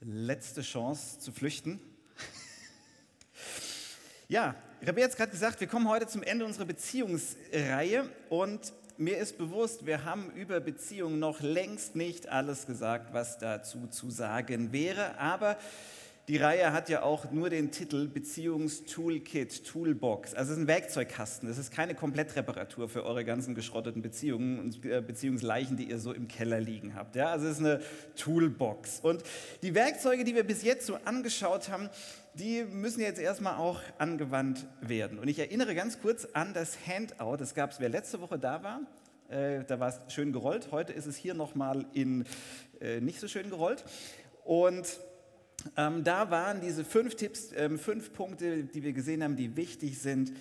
letzte Chance zu flüchten. ja, ich habe jetzt gerade gesagt, wir kommen heute zum Ende unserer Beziehungsreihe und mir ist bewusst, wir haben über Beziehungen noch längst nicht alles gesagt, was dazu zu sagen wäre, aber die Reihe hat ja auch nur den Titel Beziehungstoolkit, Toolbox. Also es ist ein Werkzeugkasten. Es ist keine Komplettreparatur für eure ganzen geschrotteten Beziehungen und äh, Beziehungsleichen, die ihr so im Keller liegen habt. Ja, also es ist eine Toolbox. Und die Werkzeuge, die wir bis jetzt so angeschaut haben, die müssen jetzt erstmal auch angewandt werden. Und ich erinnere ganz kurz an das Handout. Das gab es, wer letzte Woche da war. Äh, da war es schön gerollt. Heute ist es hier nochmal in äh, nicht so schön gerollt. Und ähm, da waren diese fünf Tipps, ähm, fünf Punkte, die wir gesehen haben, die wichtig sind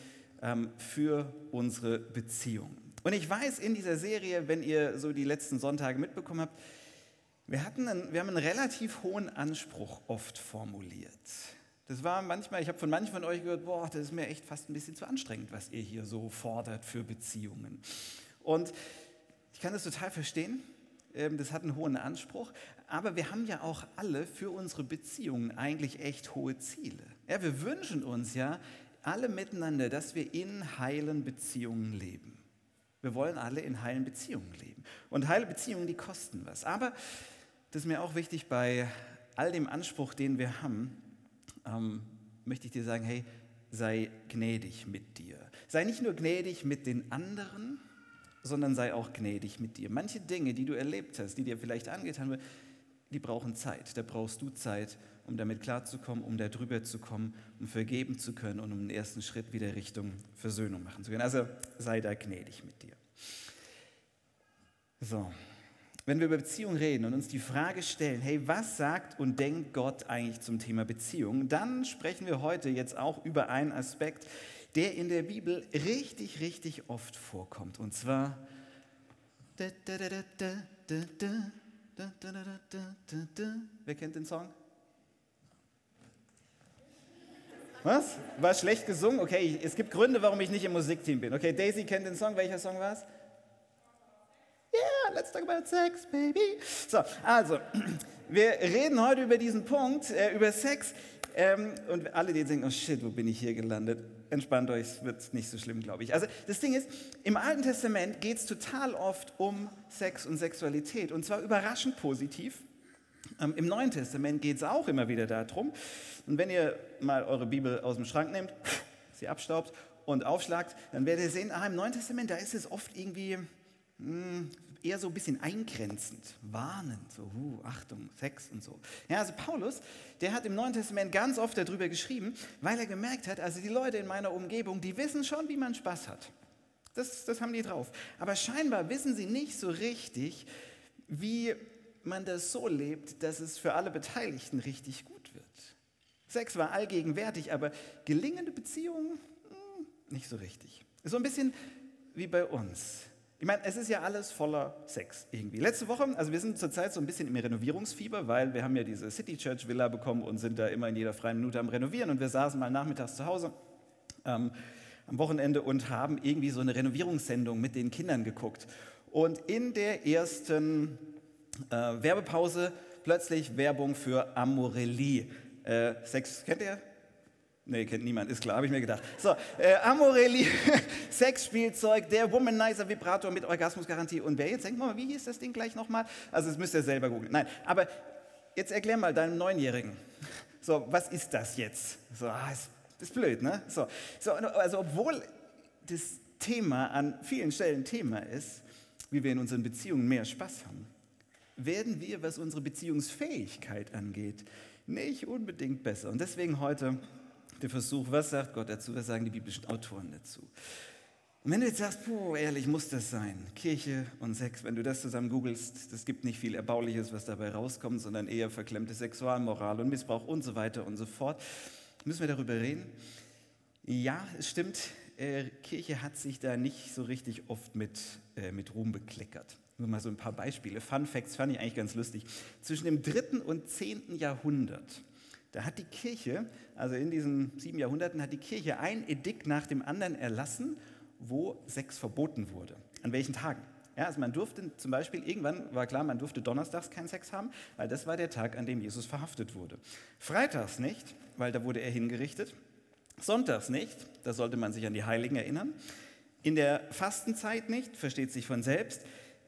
ähm, für unsere Beziehung. Und ich weiß in dieser Serie, wenn ihr so die letzten Sonntage mitbekommen habt, wir, hatten einen, wir haben einen relativ hohen Anspruch oft formuliert. Das war manchmal, ich habe von manchen von euch gehört, boah, das ist mir echt fast ein bisschen zu anstrengend, was ihr hier so fordert für Beziehungen. Und ich kann das total verstehen. Ähm, das hat einen hohen Anspruch, aber wir haben ja auch alle für unsere Beziehungen eigentlich echt hohe Ziele. Ja, wir wünschen uns ja alle miteinander, dass wir in heilen Beziehungen leben. Wir wollen alle in heilen Beziehungen leben. Und heile Beziehungen, die kosten was. Aber das ist mir auch wichtig bei all dem Anspruch, den wir haben, ähm, möchte ich dir sagen, hey, sei gnädig mit dir. Sei nicht nur gnädig mit den anderen, sondern sei auch gnädig mit dir. Manche Dinge, die du erlebt hast, die dir vielleicht angetan wurden, die brauchen Zeit. Da brauchst du Zeit, um damit klarzukommen, um da drüber zu kommen, um vergeben zu können und um den ersten Schritt wieder Richtung Versöhnung machen zu können. Also sei da gnädig mit dir. So, wenn wir über Beziehung reden und uns die Frage stellen, hey, was sagt und denkt Gott eigentlich zum Thema Beziehung, dann sprechen wir heute jetzt auch über einen Aspekt, der in der Bibel richtig, richtig oft vorkommt. Und zwar. Wer kennt den Song? Was? War schlecht gesungen? Okay, es gibt Gründe, warum ich nicht im Musikteam bin. Okay, Daisy kennt den Song. Welcher Song war es? Yeah, let's talk about sex, baby. So, also, wir reden heute über diesen Punkt, äh, über Sex. Ähm, und alle, die denken, oh shit, wo bin ich hier gelandet? Entspannt euch, es wird nicht so schlimm, glaube ich. Also das Ding ist, im Alten Testament geht es total oft um Sex und Sexualität und zwar überraschend positiv. Ähm, Im Neuen Testament geht es auch immer wieder darum. Und wenn ihr mal eure Bibel aus dem Schrank nehmt, sie abstaubt und aufschlagt, dann werdet ihr sehen, ah, im Neuen Testament, da ist es oft irgendwie mh, hm, eher so ein bisschen eingrenzend, warnend, so, uh, Achtung, Sex und so. Ja, also Paulus, der hat im Neuen Testament ganz oft darüber geschrieben, weil er gemerkt hat, also die Leute in meiner Umgebung, die wissen schon, wie man Spaß hat. Das, das haben die drauf. Aber scheinbar wissen sie nicht so richtig, wie man das so lebt, dass es für alle Beteiligten richtig gut wird. Sex war allgegenwärtig, aber gelingende Beziehungen hm, nicht so richtig. So ein bisschen wie bei uns. Ich meine, es ist ja alles voller Sex irgendwie. Letzte Woche, also wir sind zurzeit so ein bisschen im Renovierungsfieber, weil wir haben ja diese City Church Villa bekommen und sind da immer in jeder freien Minute am Renovieren und wir saßen mal nachmittags zu Hause ähm, am Wochenende und haben irgendwie so eine Renovierungssendung mit den Kindern geguckt. Und in der ersten äh, Werbepause plötzlich Werbung für Amorelli. Äh, Sex, kennt ihr? Nee, kennt niemand, ist klar, habe ich mir gedacht. So, äh, Amorelli, Sexspielzeug, der Womanizer Vibrator mit Orgasmusgarantie. Und wer jetzt denkt, mal, wie hieß das Ding gleich nochmal? Also, das müsst ihr selber googeln. Nein, aber jetzt erklär mal deinem Neunjährigen. So, was ist das jetzt? So, ah, ist, ist blöd, ne? So, so, also, obwohl das Thema an vielen Stellen Thema ist, wie wir in unseren Beziehungen mehr Spaß haben, werden wir, was unsere Beziehungsfähigkeit angeht, nicht unbedingt besser. Und deswegen heute der Versuch, was sagt Gott dazu, was sagen die biblischen Autoren dazu. Und wenn du jetzt sagst, puh, ehrlich, muss das sein, Kirche und Sex, wenn du das zusammen googelst, das gibt nicht viel Erbauliches, was dabei rauskommt, sondern eher verklemmte Sexualmoral und Missbrauch und so weiter und so fort. Müssen wir darüber reden? Ja, es stimmt, äh, Kirche hat sich da nicht so richtig oft mit, äh, mit Ruhm bekleckert. Nur mal so ein paar Beispiele. Fun Facts fand ich eigentlich ganz lustig. Zwischen dem dritten und zehnten Jahrhundert da hat die Kirche, also in diesen sieben Jahrhunderten, hat die Kirche ein Edikt nach dem anderen erlassen, wo Sex verboten wurde. An welchen Tagen? Ja, also man durfte zum Beispiel, irgendwann war klar, man durfte donnerstags keinen Sex haben, weil das war der Tag, an dem Jesus verhaftet wurde. Freitags nicht, weil da wurde er hingerichtet. Sonntags nicht, da sollte man sich an die Heiligen erinnern. In der Fastenzeit nicht, versteht sich von selbst.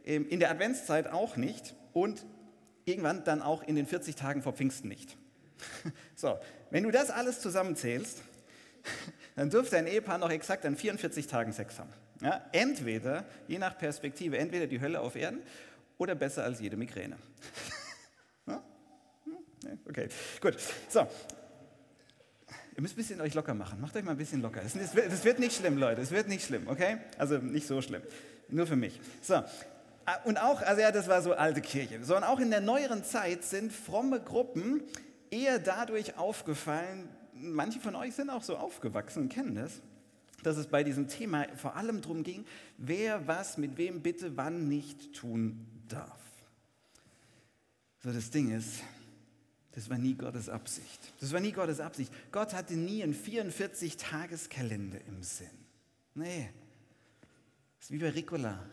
Ähm, in der Adventszeit auch nicht. Und irgendwann dann auch in den 40 Tagen vor Pfingsten nicht. So, wenn du das alles zusammenzählst, dann dürfte ein Ehepaar noch exakt an 44 Tagen Sex haben. Ja, entweder, je nach Perspektive, entweder die Hölle auf Erden oder besser als jede Migräne. Okay, gut. So, Ihr müsst ein bisschen euch locker machen. Macht euch mal ein bisschen locker. Das wird nicht schlimm, Leute. Es wird nicht schlimm, okay? Also nicht so schlimm. Nur für mich. So. Ah, und auch, also ja, das war so alte Kirche. So, und auch in der neueren Zeit sind fromme Gruppen eher dadurch aufgefallen, manche von euch sind auch so aufgewachsen kennen das, dass es bei diesem Thema vor allem darum ging, wer was mit wem bitte wann nicht tun darf. So, das Ding ist, das war nie Gottes Absicht. Das war nie Gottes Absicht. Gott hatte nie einen 44-Tageskalender im Sinn. Nee, das ist wie bei Ricola.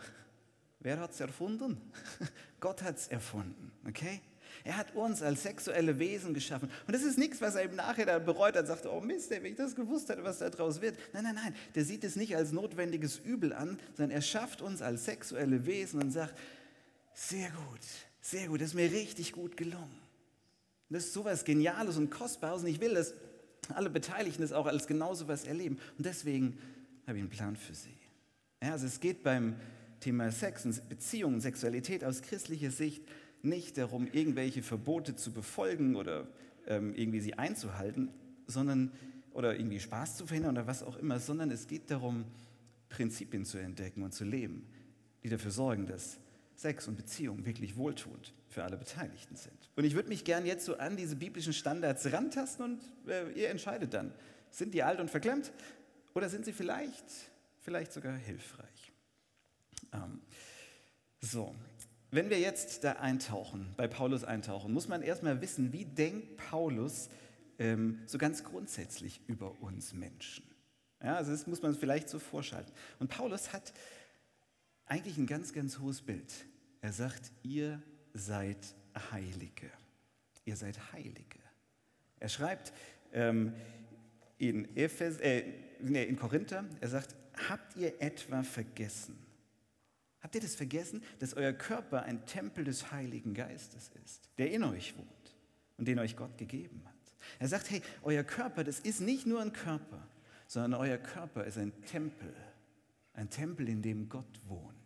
Wer hat es erfunden? Gott hat es erfunden, okay? Er hat uns als sexuelle Wesen geschaffen. Und das ist nichts, was er im Nachhinein bereut hat, sagt, oh Mist, wenn ich das gewusst hätte, was da draus wird. Nein, nein, nein, der sieht es nicht als notwendiges Übel an, sondern er schafft uns als sexuelle Wesen und sagt, sehr gut, sehr gut, das ist mir richtig gut gelungen. Das ist sowas Geniales und Kostbares und ich will, dass alle Beteiligten das auch als genauso was erleben. Und deswegen habe ich einen Plan für sie. Ja, also es geht beim Thema Sex und Beziehungen, Sexualität aus christlicher Sicht nicht darum, irgendwelche Verbote zu befolgen oder ähm, irgendwie sie einzuhalten, sondern oder irgendwie Spaß zu verhindern oder was auch immer, sondern es geht darum, Prinzipien zu entdecken und zu leben, die dafür sorgen, dass Sex und Beziehung wirklich wohltuend für alle Beteiligten sind. Und ich würde mich gern jetzt so an diese biblischen Standards rantasten und äh, ihr entscheidet dann, sind die alt und verklemmt oder sind sie vielleicht, vielleicht sogar hilfreich? Ähm, so, wenn wir jetzt da eintauchen, bei Paulus eintauchen, muss man erstmal wissen, wie denkt Paulus ähm, so ganz grundsätzlich über uns Menschen? Ja, also das muss man vielleicht so vorschalten. Und Paulus hat eigentlich ein ganz, ganz hohes Bild. Er sagt, ihr seid Heilige. Ihr seid Heilige. Er schreibt ähm, in, Ephes, äh, nee, in Korinther, er sagt, habt ihr etwa vergessen? Habt ihr das vergessen, dass euer Körper ein Tempel des Heiligen Geistes ist, der in euch wohnt und den euch Gott gegeben hat? Er sagt, hey, euer Körper, das ist nicht nur ein Körper, sondern euer Körper ist ein Tempel, ein Tempel, in dem Gott wohnt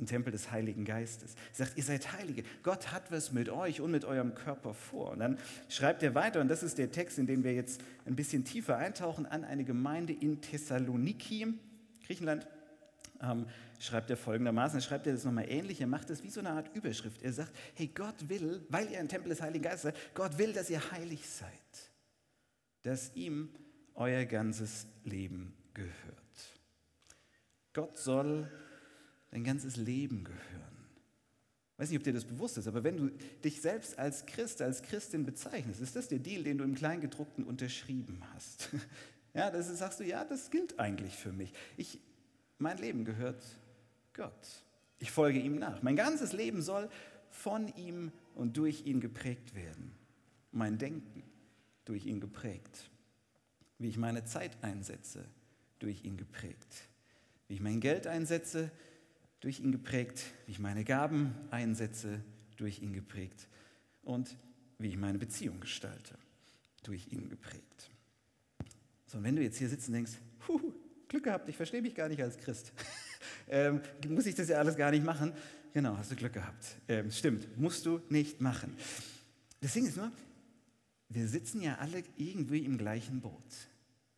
ein Tempel des Heiligen Geistes. Er sagt, ihr seid Heilige. Gott hat was mit euch und mit eurem Körper vor. Und dann schreibt er weiter, und das ist der Text, in den wir jetzt ein bisschen tiefer eintauchen, an eine Gemeinde in Thessaloniki, Griechenland. Ähm, schreibt er folgendermaßen, er schreibt er das nochmal ähnlich, er macht das wie so eine Art Überschrift. Er sagt, hey, Gott will, weil ihr ein Tempel des Heiligen Geistes seid, Gott will, dass ihr heilig seid, dass ihm euer ganzes Leben gehört. Gott soll dein ganzes Leben gehören. Ich weiß nicht, ob dir das bewusst ist, aber wenn du dich selbst als Christ, als Christin bezeichnest, ist das der Deal, den du im Kleingedruckten unterschrieben hast. Ja, das ist, sagst du, ja, das gilt eigentlich für mich. Ich, mein Leben gehört Gott. Ich folge ihm nach. Mein ganzes Leben soll von ihm und durch ihn geprägt werden. Mein Denken durch ihn geprägt. Wie ich meine Zeit einsetze, durch ihn geprägt. Wie ich mein Geld einsetze, durch ihn geprägt, wie ich meine Gaben einsetze, durch ihn geprägt und wie ich meine Beziehung gestalte, durch ihn geprägt. So, und wenn du jetzt hier sitzt und denkst, Huh, Glück gehabt, ich verstehe mich gar nicht als Christ, ähm, muss ich das ja alles gar nicht machen? Genau, hast du Glück gehabt. Ähm, stimmt, musst du nicht machen. Das Ding ist nur, wir sitzen ja alle irgendwie im gleichen Boot.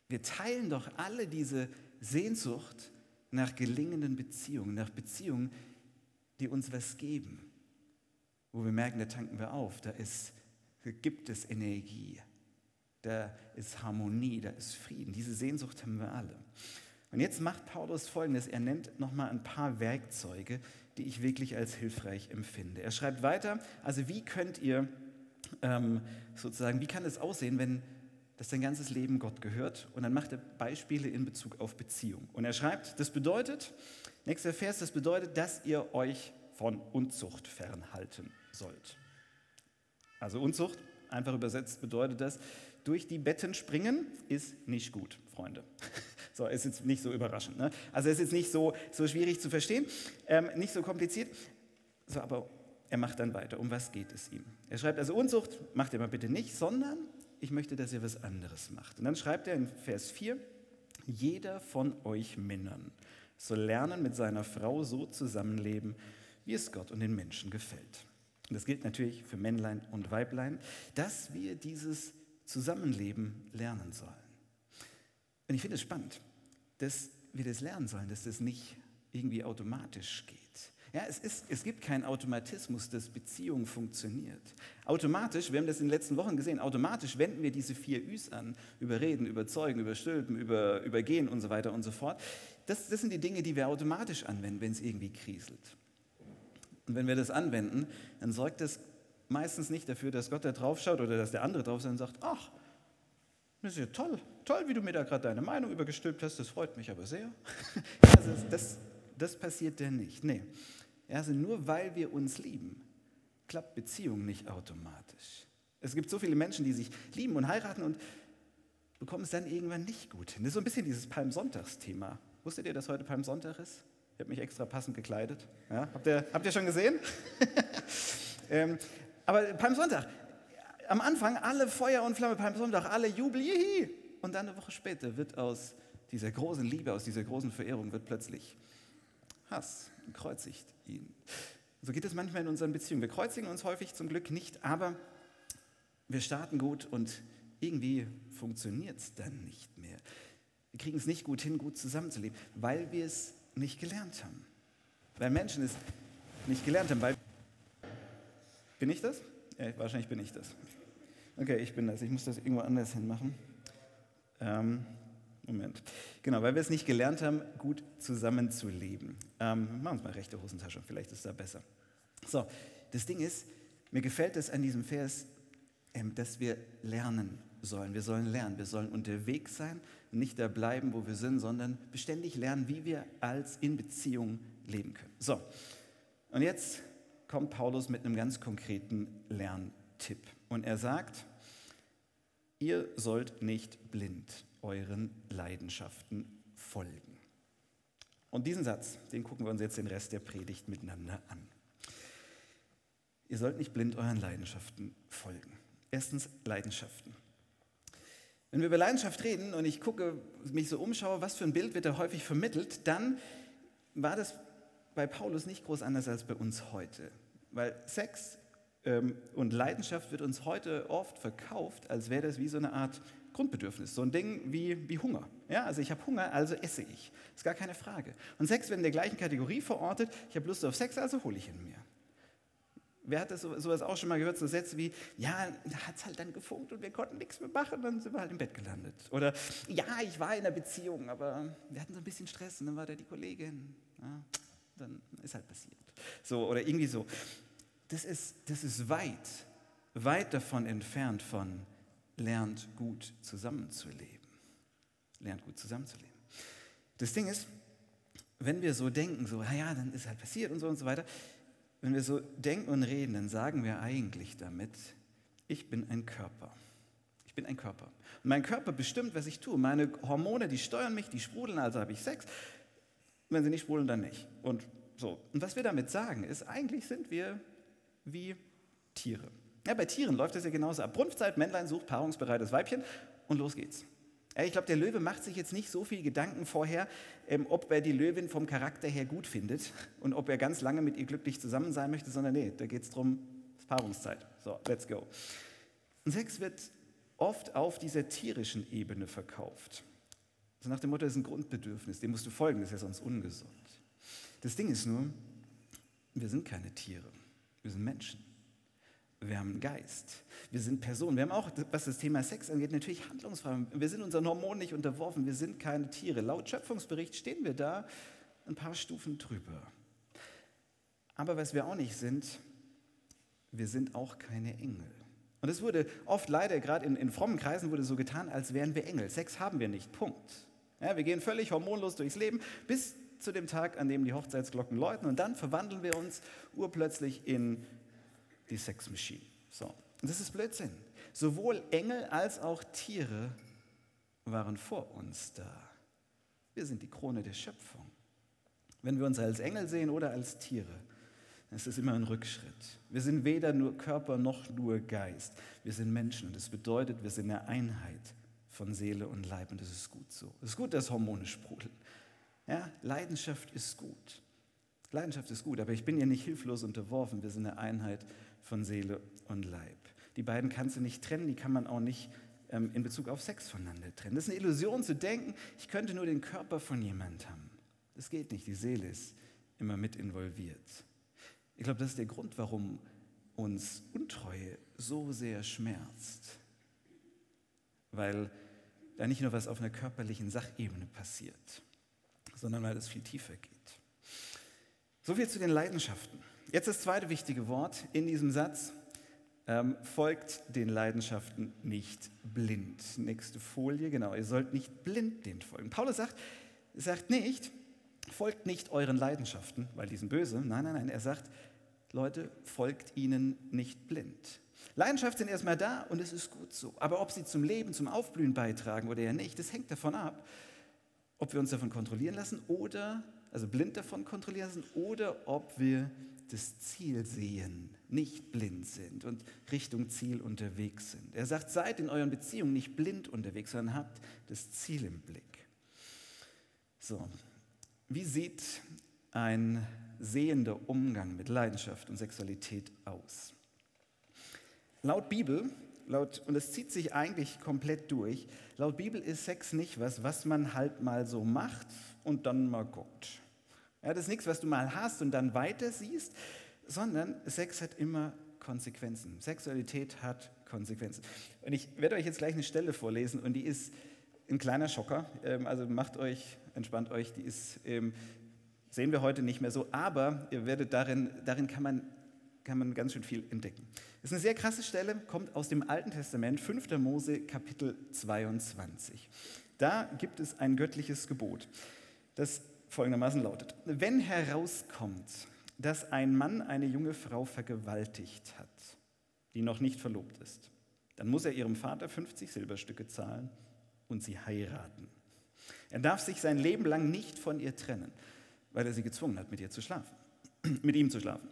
Wir teilen doch alle diese Sehnsucht nach gelingenden Beziehungen, nach Beziehungen, die uns was geben, wo wir merken, da tanken wir auf, da, ist, gibt es Energie, da ist Harmonie, da ist Frieden. Diese Sehnsucht haben wir alle. Und jetzt macht Paulus Folgendes, er nennt nochmal ein paar Werkzeuge, die ich wirklich als hilfreich empfinde. Er schreibt weiter, also wie könnt ihr ähm, sozusagen, wie kann es aussehen, wenn dass dein ganzes Leben Gott gehört. Und dann macht er Beispiele in Bezug auf Beziehung. Und er schreibt, das bedeutet, nächster Vers, das bedeutet, dass ihr euch von Unzucht fernhalten sollt. Also Unzucht, einfach übersetzt, bedeutet das, durch die Betten springen ist nicht gut, Freunde. So, ist jetzt nicht so überraschend. Ne? Also ist jetzt nicht so, so schwierig zu verstehen, ähm, nicht so kompliziert. So, aber er macht dann weiter. Um was geht es ihm? Er schreibt also, Unzucht macht ihr mal bitte nicht, sondern ich möchte, dass ihr was anderes macht. Und dann schreibt er in Vers 4, jeder von euch Männern soll lernen, mit seiner Frau so zusammenleben, wie es Gott und den Menschen gefällt. Und das gilt natürlich für Männlein und Weiblein, dass wir dieses Zusammenleben lernen sollen. Und ich finde es spannend, dass wir das lernen sollen, dass das nicht irgendwie automatisch geht. Ja, es, ist, es gibt keinen Automatismus, dass Beziehung funktioniert. Automatisch, wir haben das in den letzten Wochen gesehen, automatisch wenden wir diese vier Üs an, überreden, überzeugen, überstülpen, über, übergehen und so weiter und so fort. Das, das sind die Dinge, die wir automatisch anwenden, wenn es irgendwie kriselt. Und wenn wir das anwenden, dann sorgt das meistens nicht dafür, dass Gott da drauf schaut oder dass der andere drauf schaut und sagt, ach, das ist ja toll, toll, wie du mir da gerade deine Meinung übergestülpt hast, das freut mich aber sehr. also das, das passiert denn nicht. Nee. Also nur weil wir uns lieben, klappt Beziehung nicht automatisch. Es gibt so viele Menschen, die sich lieben und heiraten und bekommen es dann irgendwann nicht gut hin. Das ist so ein bisschen dieses Palmsonntagsthema. Wusstet ihr, dass heute Palmsonntag ist? Ich habe mich extra passend gekleidet. Ja, habt, ihr, habt ihr schon gesehen? ähm, aber Palmsonntag, am Anfang alle Feuer und Flamme, Palmsonntag, alle Jubel, jihi. Und dann eine Woche später wird aus dieser großen Liebe, aus dieser großen Verehrung wird plötzlich Hass und kreuzigt ihn. So geht es manchmal in unseren Beziehungen. Wir kreuzigen uns häufig zum Glück nicht, aber wir starten gut und irgendwie funktioniert es dann nicht mehr. Wir kriegen es nicht gut hin, gut zusammenzuleben, weil wir es nicht gelernt haben. Weil Menschen es nicht gelernt haben. Weil bin ich das? Ja, wahrscheinlich bin ich das. Okay, ich bin das. Ich muss das irgendwo anders hinmachen. Ähm, Moment. Genau, weil wir es nicht gelernt haben, gut zusammenzuleben. Ähm, machen wir mal rechte Hosentasche, vielleicht ist da besser. So, das Ding ist, mir gefällt es an diesem Vers, ähm, dass wir lernen sollen. Wir sollen lernen, wir sollen unterwegs sein, nicht da bleiben, wo wir sind, sondern beständig lernen, wie wir als in Beziehung leben können. So, und jetzt kommt Paulus mit einem ganz konkreten Lerntipp. Und er sagt, ihr sollt nicht blind euren Leidenschaften folgen. Und diesen Satz, den gucken wir uns jetzt den Rest der Predigt miteinander an. Ihr sollt nicht blind euren Leidenschaften folgen. Erstens Leidenschaften. Wenn wir über Leidenschaft reden und ich gucke, mich so umschaue, was für ein Bild wird da häufig vermittelt, dann war das bei Paulus nicht groß anders als bei uns heute. Weil Sex ähm, und Leidenschaft wird uns heute oft verkauft, als wäre das wie so eine Art Grundbedürfnis, so ein Ding wie, wie Hunger. Ja, also ich habe Hunger, also esse ich. Ist gar keine Frage. Und Sex wird in der gleichen Kategorie verortet. Ich habe Lust auf Sex, also hole ich ihn mir. Wer hat das sowas auch schon mal gehört? So Sätze wie, ja, da hat es halt dann gefunkt und wir konnten nichts mehr machen, dann sind wir halt im Bett gelandet. Oder, ja, ich war in einer Beziehung, aber wir hatten so ein bisschen Stress und dann war da die Kollegin. Ja, dann ist halt passiert. So, oder irgendwie so. Das ist, das ist weit, weit davon entfernt von lernt gut zusammenzuleben. Lernt gut zusammenzuleben. Das Ding ist, wenn wir so denken, so, ja, dann ist halt passiert und so und so weiter, wenn wir so denken und reden, dann sagen wir eigentlich damit, ich bin ein Körper. Ich bin ein Körper. Und mein Körper bestimmt, was ich tue. Meine Hormone, die steuern mich, die sprudeln, also habe ich Sex. Wenn sie nicht sprudeln, dann nicht. Und so. Und was wir damit sagen, ist, eigentlich sind wir wie Tiere. Ja, bei Tieren läuft das ja genauso ab. Brunftzeit, Männlein sucht paarungsbereites Weibchen und los geht's. Ich glaube, der Löwe macht sich jetzt nicht so viel Gedanken vorher, ähm, ob er die Löwin vom Charakter her gut findet und ob er ganz lange mit ihr glücklich zusammen sein möchte, sondern nee, da geht es darum, es Paarungszeit. So, let's go. Sex wird oft auf dieser tierischen Ebene verkauft. So nach dem Motto, das ist ein Grundbedürfnis, dem musst du folgen, das ist ja sonst ungesund. Das Ding ist nur, wir sind keine Tiere, wir sind Menschen wir haben einen Geist. Wir sind Personen. Wir haben auch, was das Thema Sex angeht, natürlich handlungsfrei. Wir sind unseren Hormonen nicht unterworfen. Wir sind keine Tiere. Laut Schöpfungsbericht stehen wir da ein paar Stufen drüber. Aber was wir auch nicht sind, wir sind auch keine Engel. Und es wurde oft leider, gerade in, in frommen Kreisen, wurde so getan, als wären wir Engel. Sex haben wir nicht, Punkt. Ja, wir gehen völlig hormonlos durchs Leben bis zu dem Tag, an dem die Hochzeitsglocken läuten und dann verwandeln wir uns urplötzlich in die Sexmaschine. So. Das ist Blödsinn. Sowohl Engel als auch Tiere waren vor uns da. Wir sind die Krone der Schöpfung. Wenn wir uns als Engel sehen oder als Tiere, es ist immer ein Rückschritt. Wir sind weder nur Körper noch nur Geist. Wir sind Menschen und das bedeutet, wir sind eine Einheit von Seele und Leib und das ist gut so. Es ist gut, dass Hormone sprudeln. Ja, Leidenschaft ist gut. Leidenschaft ist gut, aber ich bin ihr nicht hilflos unterworfen. Wir sind eine Einheit von Seele und Leib. Die beiden kannst du nicht trennen, die kann man auch nicht ähm, in Bezug auf Sex voneinander trennen. Das ist eine Illusion zu denken, ich könnte nur den Körper von jemand haben. Das geht nicht, die Seele ist immer mit involviert. Ich glaube, das ist der Grund, warum uns Untreue so sehr schmerzt. Weil da nicht nur was auf einer körperlichen Sachebene passiert, sondern weil es viel tiefer geht. So viel zu den Leidenschaften. Jetzt das zweite wichtige Wort in diesem Satz. Ähm, folgt den Leidenschaften nicht blind. Nächste Folie, genau. Ihr sollt nicht blind den folgen. Paulus sagt, sagt nicht, folgt nicht euren Leidenschaften, weil die sind böse. Nein, nein, nein. Er sagt, Leute, folgt ihnen nicht blind. Leidenschaft sind erstmal da und es ist gut so. Aber ob sie zum Leben, zum Aufblühen beitragen oder ja nicht, das hängt davon ab, ob wir uns davon kontrollieren lassen oder, also blind davon kontrollieren lassen, oder ob wir das Ziel sehen, nicht blind sind und Richtung Ziel unterwegs sind. Er sagt, seid in euren Beziehungen nicht blind unterwegs, sondern habt das Ziel im Blick. So, wie sieht ein sehender Umgang mit Leidenschaft und Sexualität aus? Laut Bibel, laut, und es zieht sich eigentlich komplett durch, laut Bibel ist Sex nicht was, was man halt mal so macht und dann mal guckt. Ja, das ist nichts, was du mal hast und dann weiter siehst, sondern Sex hat immer Konsequenzen. Sexualität hat Konsequenzen. Und ich werde euch jetzt gleich eine Stelle vorlesen und die ist ein kleiner Schocker. Ähm, also macht euch, entspannt euch, die ist ähm, Sehen wir heute nicht mehr so, aber ihr werdet darin, darin kann man, kann man ganz schön viel entdecken. Das ist eine sehr krasse Stelle, kommt aus dem Alten Testament, 5. Mose, Kapitel 22. Da gibt es ein göttliches Gebot, das folgendermaßen lautet. Wenn herauskommt, dass ein Mann eine junge Frau vergewaltigt hat, die noch nicht verlobt ist, dann muss er ihrem Vater 50 Silberstücke zahlen und sie heiraten. Er darf sich sein Leben lang nicht von ihr trennen weil er sie gezwungen hat, mit ihr zu schlafen, mit ihm zu schlafen.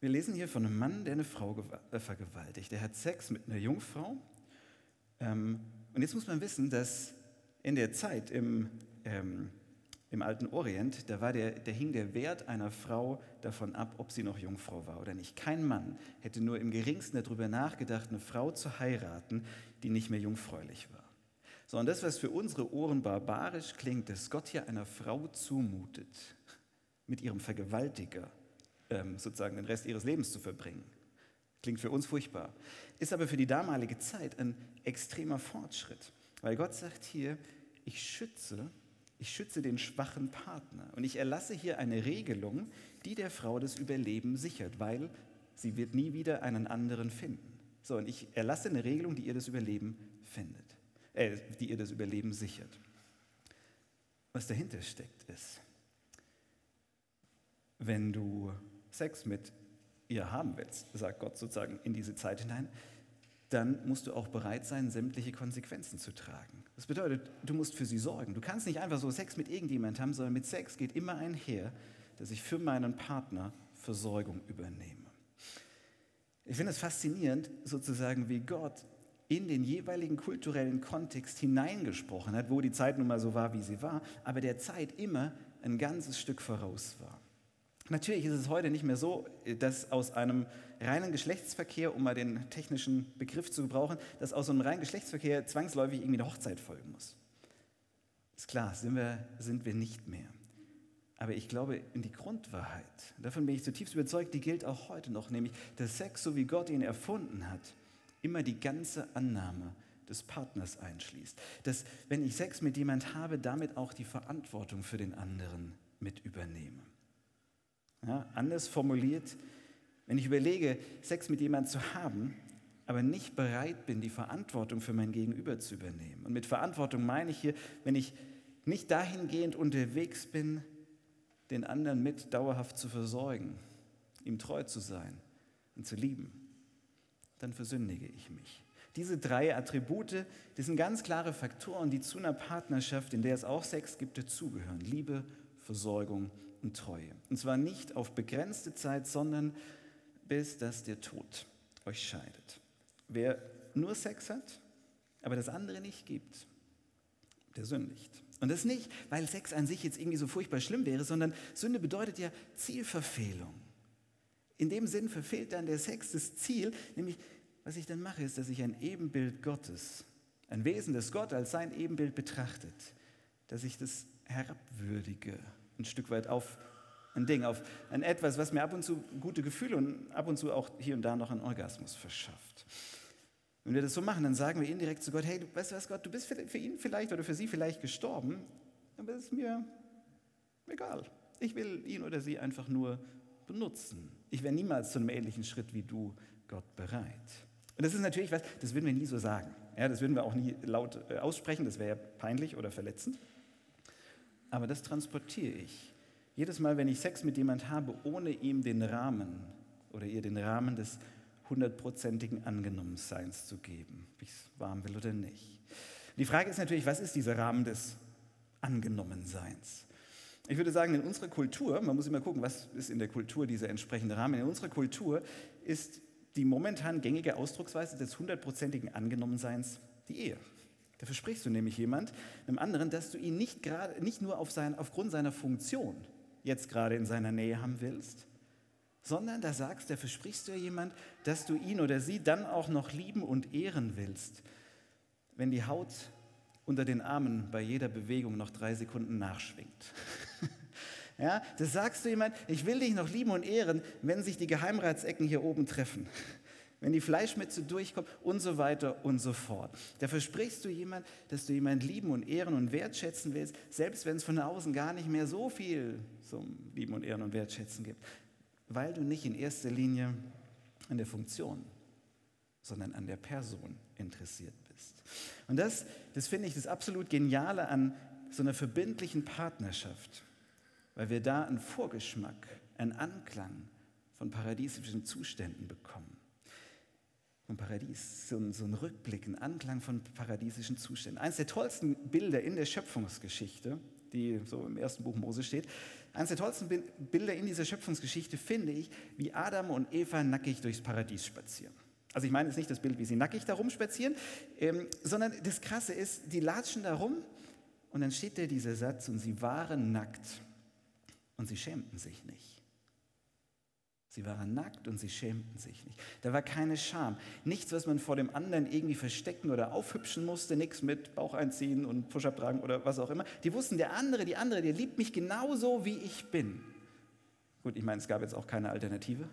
Wir lesen hier von einem Mann, der eine Frau äh, vergewaltigt. Der hat Sex mit einer Jungfrau. Ähm, und jetzt muss man wissen, dass in der Zeit im, ähm, im alten Orient, da, war der, da hing der Wert einer Frau davon ab, ob sie noch Jungfrau war oder nicht. Kein Mann hätte nur im geringsten darüber nachgedacht, eine Frau zu heiraten, die nicht mehr jungfräulich war sondern das, was für unsere Ohren barbarisch klingt, dass Gott hier einer Frau zumutet, mit ihrem Vergewaltiger sozusagen den Rest ihres Lebens zu verbringen. Klingt für uns furchtbar, ist aber für die damalige Zeit ein extremer Fortschritt, weil Gott sagt hier, ich schütze, ich schütze den schwachen Partner und ich erlasse hier eine Regelung, die der Frau das Überleben sichert, weil sie wird nie wieder einen anderen finden. So, und ich erlasse eine Regelung, die ihr das Überleben findet äh, die ihr das Überleben sichert. Was dahinter steckt ist, wenn du Sex mit ihr haben willst, sagt Gott sozusagen in diese Zeit hinein, dann musst du auch bereit sein, sämtliche Konsequenzen zu tragen. Das bedeutet, du musst für sie sorgen. Du kannst nicht einfach so Sex mit irgendjemandem haben, sondern mit Sex geht immer einher, dass ich für meinen Partner Versorgung übernehme. Ich finde es faszinierend, sozusagen, wie Gott in den jeweiligen kulturellen Kontext hineingesprochen hat, wo die Zeit nun mal so war, wie sie war, aber der Zeit immer ein ganzes Stück voraus war. Natürlich ist es heute nicht mehr so, dass aus einem reinen Geschlechtsverkehr, um mal den technischen Begriff zu gebrauchen, dass aus einem reinen Geschlechtsverkehr zwangsläufig irgendwie eine Hochzeit folgen muss. Ist klar, sind wir, sind wir nicht mehr. Aber ich glaube in die Grundwahrheit, davon bin ich zutiefst überzeugt, die gilt auch heute noch, nämlich dass Sex, so wie Gott ihn erfunden hat, immer die ganze Annahme des Partners einschließt. Dass, wenn ich Sex mit jemand habe, damit auch die Verantwortung für den anderen mit übernehme. Ja, anders formuliert, Wenn ich überlege, Sex mit jemandem zu haben, aber nicht bereit bin, die Verantwortung für mein Gegenüber zu übernehmen. Und mit Verantwortung meine ich hier, wenn ich nicht dahingehend unterwegs bin, den anderen mit dauerhaft zu versorgen, ihm treu zu sein und zu lieben, dann versündige ich mich. Diese drei Attribute, das sind ganz klare Faktoren, die zu einer Partnerschaft, in der es auch Sex gibt, dazugehören. Liebe, Versorgung und Treue. Und zwar nicht auf begrenzte Zeit, sondern bis dass der Tod euch scheidet. Wer nur Sex hat, aber das andere nicht gibt, der sündigt. Und das nicht, weil Sex an sich jetzt irgendwie so furchtbar schlimm wäre, sondern Sünde bedeutet ja Zielverfehlung. In dem Sinn verfehlt dann der Sex das Ziel, nämlich was ich dann mache, ist, dass ich ein Ebenbild Gottes, ein Wesen, das Gott als sein Ebenbild betrachtet, dass ich das herabwürdige, ein Stück weit auf ein Ding, auf ein etwas, was mir ab und zu gute Gefühle und ab und zu auch hier und da noch einen Orgasmus verschafft. Wenn wir das so machen, dann sagen wir indirekt zu Gott, hey, du weißt was, Gott, du bist für ihn vielleicht oder für sie vielleicht gestorben, aber es ist mir egal. Ich will ihn oder sie einfach nur benutzen. Ich wäre niemals zu einem ähnlichen Schritt wie du, Gott, bereit. Und das ist natürlich was, das würden wir nie so sagen. Ja, das würden wir auch nie laut äh, aussprechen, das wäre peinlich oder verletzend. Aber das transportiere ich. Jedes Mal, wenn ich Sex mit jemand habe, ohne ihm den Rahmen oder ihr den Rahmen des hundertprozentigen Angenommenseins zu geben, ob ich es warm will oder nicht. Die Frage ist natürlich, was ist dieser Rahmen des Angenommenseins? Ich würde sagen, in unserer Kultur, man muss immer gucken, was ist in der Kultur dieser entsprechende Rahmen, in unserer Kultur ist die momentan gängige Ausdrucksweise des hundertprozentigen Angenommenseins die Ehe. Da versprichst du nämlich jemand, einem anderen, dass du ihn nicht, grad, nicht nur auf sein, aufgrund seiner Funktion jetzt gerade in seiner Nähe haben willst, sondern da sagst, da versprichst du jemand, dass du ihn oder sie dann auch noch lieben und ehren willst, wenn die Haut unter den Armen bei jeder Bewegung noch drei Sekunden nachschwingt. Ja, das sagst du jemand, ich will dich noch lieben und ehren, wenn sich die Geheimratsecken hier oben treffen, wenn die Fleischmetze durchkommt und so weiter und so fort. Da versprichst du jemand, dass du jemand lieben und ehren und wertschätzen willst, selbst wenn es von außen gar nicht mehr so viel zum Lieben und Ehren und Wertschätzen gibt, weil du nicht in erster Linie an der Funktion, sondern an der Person interessiert bist. Und das, das finde ich das absolut Geniale an so einer verbindlichen Partnerschaft weil wir da einen Vorgeschmack, einen Anklang von paradiesischen Zuständen bekommen. Vom Paradies, so ein, so ein Rückblick, ein Anklang von paradiesischen Zuständen. Eines der tollsten Bilder in der Schöpfungsgeschichte, die so im ersten Buch Mose steht, eines der tollsten Bilder in dieser Schöpfungsgeschichte finde ich, wie Adam und Eva nackig durchs Paradies spazieren. Also ich meine jetzt nicht das Bild, wie sie nackig da rumspazieren, ähm, sondern das Krasse ist, die latschen da rum und dann steht da dieser Satz, und sie waren nackt und sie schämten sich nicht. Sie waren nackt und sie schämten sich nicht. Da war keine Scham. Nichts, was man vor dem anderen irgendwie verstecken oder aufhübschen musste. Nichts mit Bauch einziehen und Push-Up tragen oder was auch immer. Die wussten, der andere, die andere, der liebt mich genauso, wie ich bin. Gut, ich meine, es gab jetzt auch keine Alternative.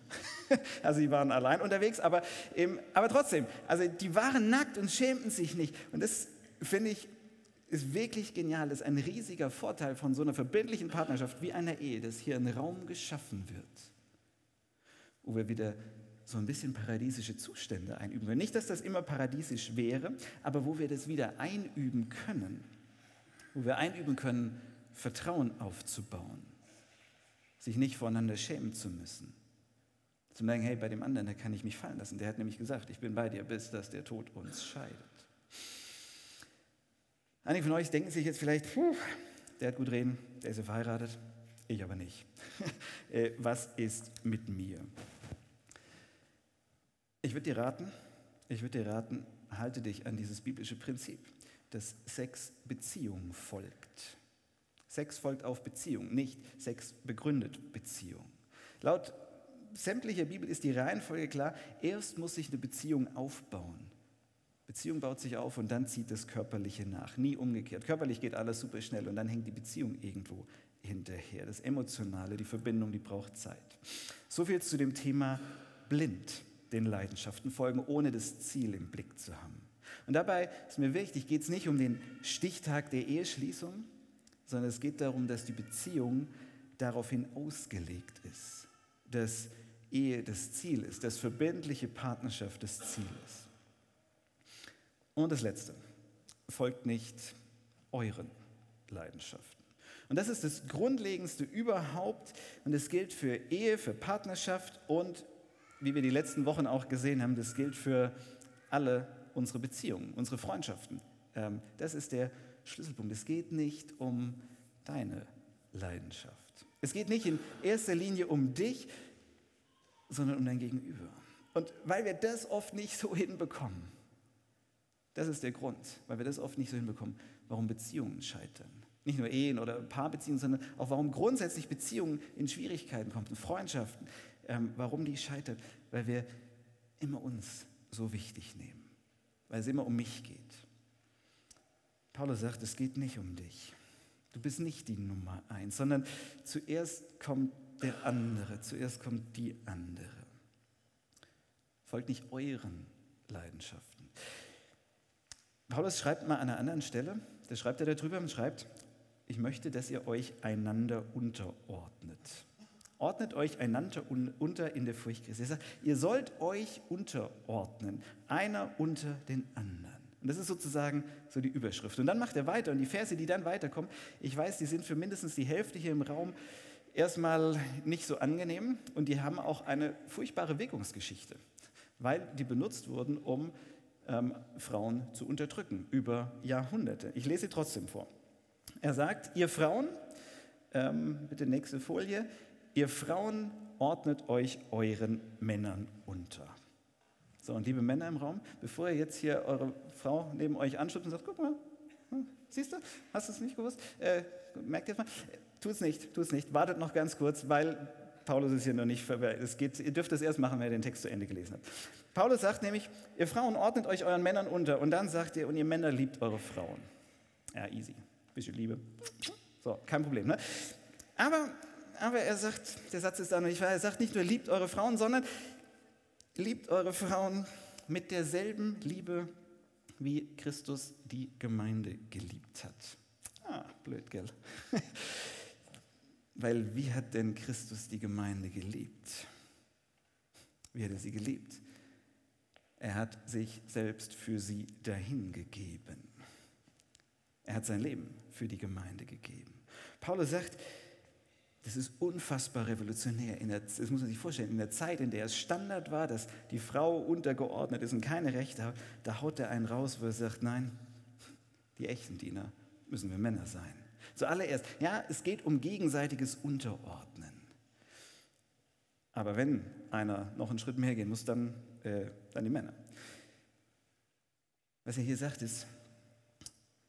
also sie waren allein unterwegs, aber, ähm, aber trotzdem, also die waren nackt und schämten sich nicht. Und das finde ich ist wirklich genial. Das ist ein riesiger Vorteil von so einer verbindlichen Partnerschaft wie einer Ehe, dass hier ein Raum geschaffen wird, wo wir wieder so ein bisschen paradiesische Zustände einüben können. Nicht, dass das immer paradiesisch wäre, aber wo wir das wieder einüben können. Wo wir einüben können, Vertrauen aufzubauen, sich nicht voneinander schämen zu müssen. Zu merken, hey, bei dem anderen, da kann ich mich fallen lassen. Der hat nämlich gesagt, ich bin bei dir, bis dass der Tod uns scheidet. Einige von euch denken sich jetzt vielleicht, puh, der hat gut reden, der ist ja verheiratet, ich aber nicht. Äh, was ist mit mir? Ich würde dir raten, ich würde dir raten, halte dich an dieses biblische Prinzip, dass Sex Beziehung folgt. Sex folgt auf Beziehung, nicht Sex begründet Beziehung. Laut sämtlicher Bibel ist die Reihenfolge klar, erst muss sich eine Beziehung aufbauen. Beziehung baut sich auf und dann zieht das Körperliche nach. Nie umgekehrt. Körperlich geht alles super schnell und dann hängt die Beziehung irgendwo hinterher. Das Emotionale, die Verbindung, die braucht Zeit. So viel zu dem Thema blind den Leidenschaften folgen, ohne das Ziel im Blick zu haben. Und dabei ist mir wichtig, geht es nicht um den Stichtag der Eheschließung, sondern es geht darum, dass die Beziehung daraufhin ausgelegt ist, dass Ehe das Ziel ist, dass verbindliche Partnerschaft das Ziel ist. Und das Letzte, folgt nicht euren Leidenschaften. Und das ist das Grundlegendste überhaupt und es gilt für Ehe, für Partnerschaft und, wie wir die letzten Wochen auch gesehen haben, das gilt für alle unsere Beziehungen, unsere Freundschaften. Ähm, das ist der Schlüsselpunkt. Es geht nicht um deine Leidenschaft. Es geht nicht in erster Linie um dich, sondern um dein Gegenüber. Und weil wir das oft nicht so hinbekommen, das ist der Grund, weil wir das oft nicht so hinbekommen, warum Beziehungen scheitern. Nicht nur Ehen oder Paarbeziehungen, sondern auch warum grundsätzlich Beziehungen in Schwierigkeiten kommen, Freundschaften, ähm, warum die scheitern, weil wir immer uns so wichtig nehmen, weil es immer um mich geht. Paulus sagt, es geht nicht um dich. Du bist nicht die Nummer eins, sondern zuerst kommt der andere, zuerst kommt die andere. Folgt nicht euren Leidenschaften. Paulus schreibt mal an einer anderen Stelle, da schreibt er darüber und schreibt, ich möchte, dass ihr euch einander unterordnet. Ordnet euch einander unter in der Furcht Christi. Er sagt, ihr sollt euch unterordnen, einer unter den anderen. Und das ist sozusagen so die Überschrift. Und dann macht er weiter und die Verse, die dann weiterkommen, ich weiß, die sind für mindestens die Hälfte hier im Raum erstmal nicht so angenehm und die haben auch eine furchtbare Wirkungsgeschichte, weil die benutzt wurden, um ähm, Frauen zu unterdrücken über Jahrhunderte. Ich lese sie trotzdem vor. Er sagt, ihr Frauen, ähm, bitte nächste Folie, ihr Frauen ordnet euch euren Männern unter. So, und liebe Männer im Raum, bevor ihr jetzt hier eure Frau neben euch anschubst und sagt, guck mal, hm, siehst du, hast du es nicht gewusst? Äh, merkt ihr mal? Tu es nicht, tu es nicht. Wartet noch ganz kurz, weil Paulus ist hier noch nicht geht, ihr dürft es erst machen, wenn ihr den Text zu Ende gelesen habt. Paulus sagt nämlich, ihr Frauen ordnet euch euren Männern unter. Und dann sagt ihr, und ihr Männer liebt eure Frauen. Ja, easy. Bisschen Liebe. So, kein Problem. Ne? Aber, aber er sagt, der Satz ist da noch nicht wahr, er sagt nicht nur liebt eure Frauen, sondern liebt eure Frauen mit derselben Liebe, wie Christus die Gemeinde geliebt hat. Ah, blöd, gell? Weil wie hat denn Christus die Gemeinde geliebt? Wie hat er sie geliebt? Er hat sich selbst für sie dahingegeben. Er hat sein Leben für die Gemeinde gegeben. Paulus sagt, das ist unfassbar revolutionär. Der, das muss man sich vorstellen. In der Zeit, in der es Standard war, dass die Frau untergeordnet ist und keine Rechte hat, da haut er einen raus, wo er sagt, nein, die echten Diener müssen wir Männer sein. Zuallererst, ja, es geht um gegenseitiges Unterordnen. Aber wenn einer noch einen Schritt mehr gehen muss, dann, äh, dann die Männer. Was er hier sagt, ist,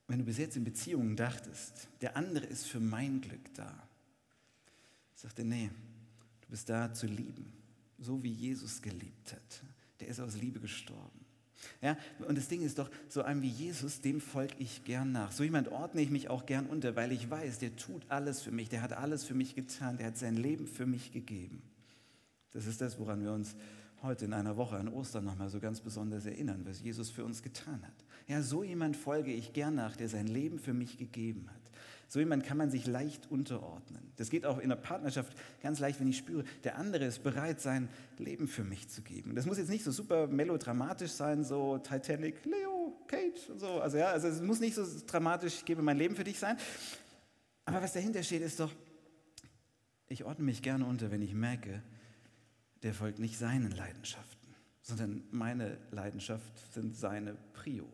wenn du bis jetzt in Beziehungen dachtest, der andere ist für mein Glück da, sagte, nee, du bist da zu lieben, so wie Jesus geliebt hat. Der ist aus Liebe gestorben. Ja, und das Ding ist doch, so einem wie Jesus, dem folge ich gern nach. So jemand ordne ich mich auch gern unter, weil ich weiß, der tut alles für mich, der hat alles für mich getan, der hat sein Leben für mich gegeben. Das ist das, woran wir uns heute in einer Woche an Ostern nochmal so ganz besonders erinnern, was Jesus für uns getan hat. Ja, so jemand folge ich gern nach, der sein Leben für mich gegeben hat. So jemand kann man sich leicht unterordnen. Das geht auch in der Partnerschaft ganz leicht, wenn ich spüre, der andere ist bereit, sein Leben für mich zu geben. Das muss jetzt nicht so super melodramatisch sein, so Titanic, Leo, Kate und so. Also ja, also es muss nicht so dramatisch, ich gebe mein Leben für dich sein. Aber was dahinter steht, ist doch, ich ordne mich gerne unter, wenn ich merke, der folgt nicht seinen Leidenschaften, sondern meine Leidenschaft sind seine Prio.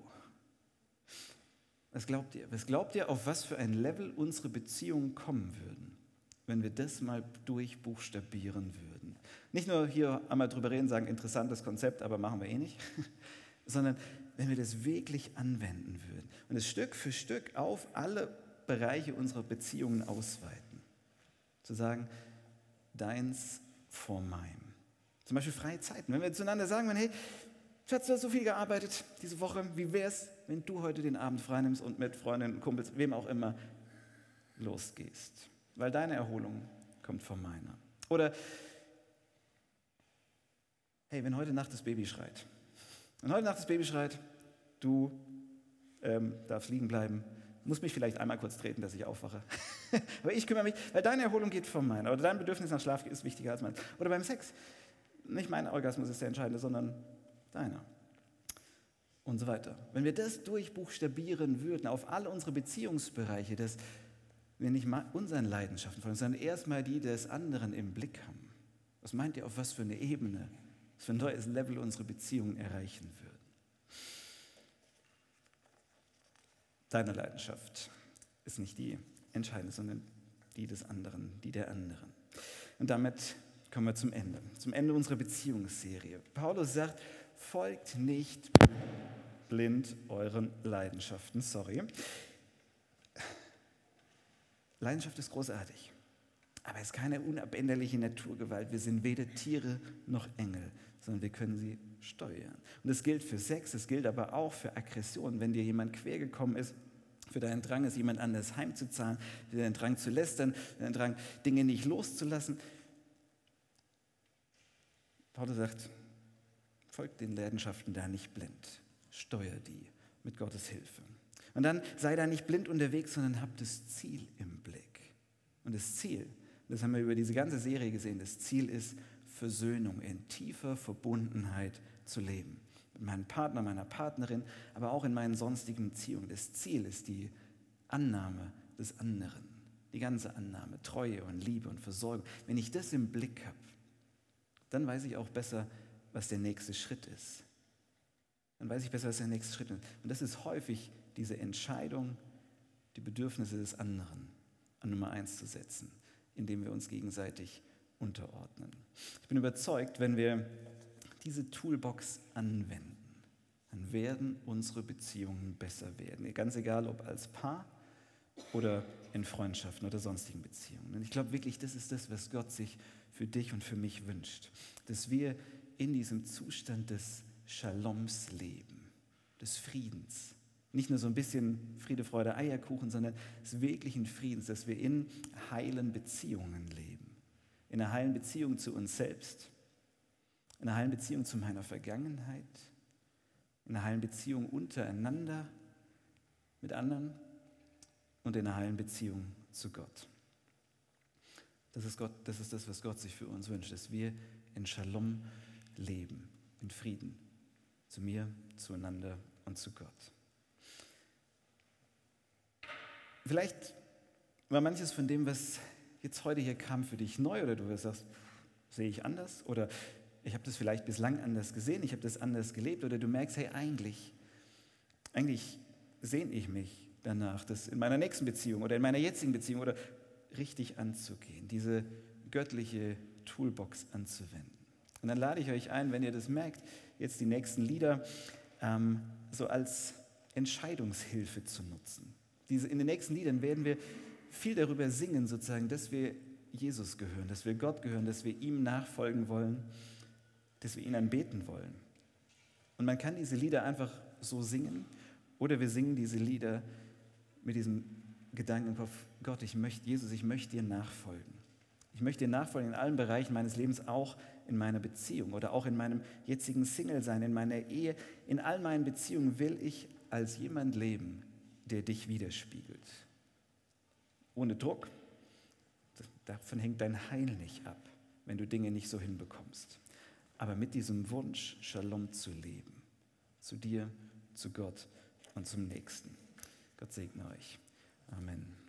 Was glaubt ihr? Was glaubt ihr, auf was für ein Level unsere Beziehungen kommen würden, wenn wir das mal durchbuchstabieren würden? Nicht nur hier einmal drüber reden, sagen, interessantes Konzept, aber machen wir eh nicht, sondern wenn wir das wirklich anwenden würden und es Stück für Stück auf alle Bereiche unserer Beziehungen ausweiten. Zu sagen, deins vor meinem. Zum Beispiel freie Zeiten. Wenn wir zueinander sagen, hey, Schatz, du hast so viel gearbeitet diese Woche, wie wäre es, wenn du heute den Abend freinimmst und mit Freundinnen, Kumpels, wem auch immer, losgehst. Weil deine Erholung kommt von meiner. Oder, hey, wenn heute Nacht das Baby schreit, wenn heute Nacht das Baby schreit, du ähm, darfst liegen bleiben, musst mich vielleicht einmal kurz treten, dass ich aufwache. Aber ich kümmere mich, weil deine Erholung geht von meiner. Oder dein Bedürfnis nach Schlaf ist wichtiger als mein. Oder beim Sex. nicht mein Orgasmus ist der entscheidende, sondern deiner. Und so weiter. Wenn wir das durchbuchstabieren würden auf alle unsere Beziehungsbereiche, dass wir nicht mal unseren Leidenschaften folgen, sondern erstmal die des anderen im Blick haben. Was meint ihr, auf was für eine Ebene, was für ein neues Level unsere Beziehungen erreichen würden? Deine Leidenschaft ist nicht die entscheidende, sondern die des anderen, die der anderen. Und damit kommen wir zum Ende, zum Ende unserer Beziehungsserie. Paulus sagt, folgt nicht blind euren Leidenschaften. Sorry. Leidenschaft ist großartig, aber es ist keine unabänderliche Naturgewalt. Wir sind weder Tiere noch Engel, sondern wir können sie steuern. Und das gilt für Sex, es gilt aber auch für Aggression. Wenn dir jemand quergekommen ist, für deinen Drang ist, jemand anders heimzuzahlen, für deinen Drang zu lästern, für deinen Drang, Dinge nicht loszulassen. Paulus sagt, folgt den Leidenschaften da nicht blind, steuer die mit Gottes Hilfe. Und dann sei da nicht blind unterwegs, sondern hab das Ziel im Blick. Und das Ziel, das haben wir über diese ganze Serie gesehen, das Ziel ist Versöhnung in tiefer Verbundenheit zu leben mit meinem Partner, meiner Partnerin, aber auch in meinen sonstigen Beziehungen. Das Ziel ist die Annahme des anderen, die ganze Annahme, Treue und Liebe und Versorgung. Wenn ich das im Blick habe, dann weiß ich auch besser, was der nächste Schritt ist. Dann weiß ich besser, was der nächste Schritt ist. Und das ist häufig diese Entscheidung, die Bedürfnisse des anderen an Nummer eins zu setzen, indem wir uns gegenseitig unterordnen. Ich bin überzeugt, wenn wir diese Toolbox anwenden, dann werden unsere Beziehungen besser werden. Ganz egal, ob als Paar oder in Freundschaften oder sonstigen Beziehungen. Und ich glaube wirklich, das ist das, was Gott sich für dich und für mich wünscht. Dass wir in diesem Zustand des Shaloms leben, des Friedens. Nicht nur so ein bisschen Friede, Freude, Eierkuchen, sondern des wirklichen Friedens, dass wir in heilen Beziehungen leben. In einer heilen Beziehung zu uns selbst, in einer heilen Beziehung zu meiner Vergangenheit, in einer heilen Beziehung untereinander, mit anderen und in einer heilen Beziehung zu Gott. Das ist, Gott, das ist das, was Gott sich für uns wünscht, dass wir in Shalom leben, in Frieden, zu mir, zueinander und zu Gott. Vielleicht war manches von dem, was jetzt heute hier kam, für dich neu oder du sagst, sehe ich anders oder ich habe das vielleicht bislang anders gesehen, ich habe das anders gelebt oder du merkst, hey, eigentlich, eigentlich sehne ich mich danach, das in meiner nächsten Beziehung oder in meiner jetzigen Beziehung oder richtig anzugehen, diese göttliche Toolbox anzuwenden. Und dann lade ich euch ein, wenn ihr das merkt, jetzt die nächsten Lieder ähm, so als Entscheidungshilfe zu nutzen. Diese, in den nächsten Liedern werden wir viel darüber singen, sozusagen, dass wir Jesus gehören, dass wir Gott gehören, dass wir ihm nachfolgen wollen dass wir ihn anbeten wollen. Und man kann diese Lieder einfach so singen oder wir singen diese Lieder mit diesem Gedanken im Kopf, Gott, ich möchte, Jesus, ich möchte dir nachfolgen. Ich möchte dir nachfolgen in allen Bereichen meines Lebens, auch in meiner Beziehung oder auch in meinem jetzigen Single-Sein, in meiner Ehe. In all meinen Beziehungen will ich als jemand leben, der dich widerspiegelt. Ohne Druck. Davon hängt dein Heil nicht ab, wenn du Dinge nicht so hinbekommst aber mit diesem Wunsch, Shalom zu leben. Zu dir, zu Gott und zum Nächsten. Gott segne euch. Amen.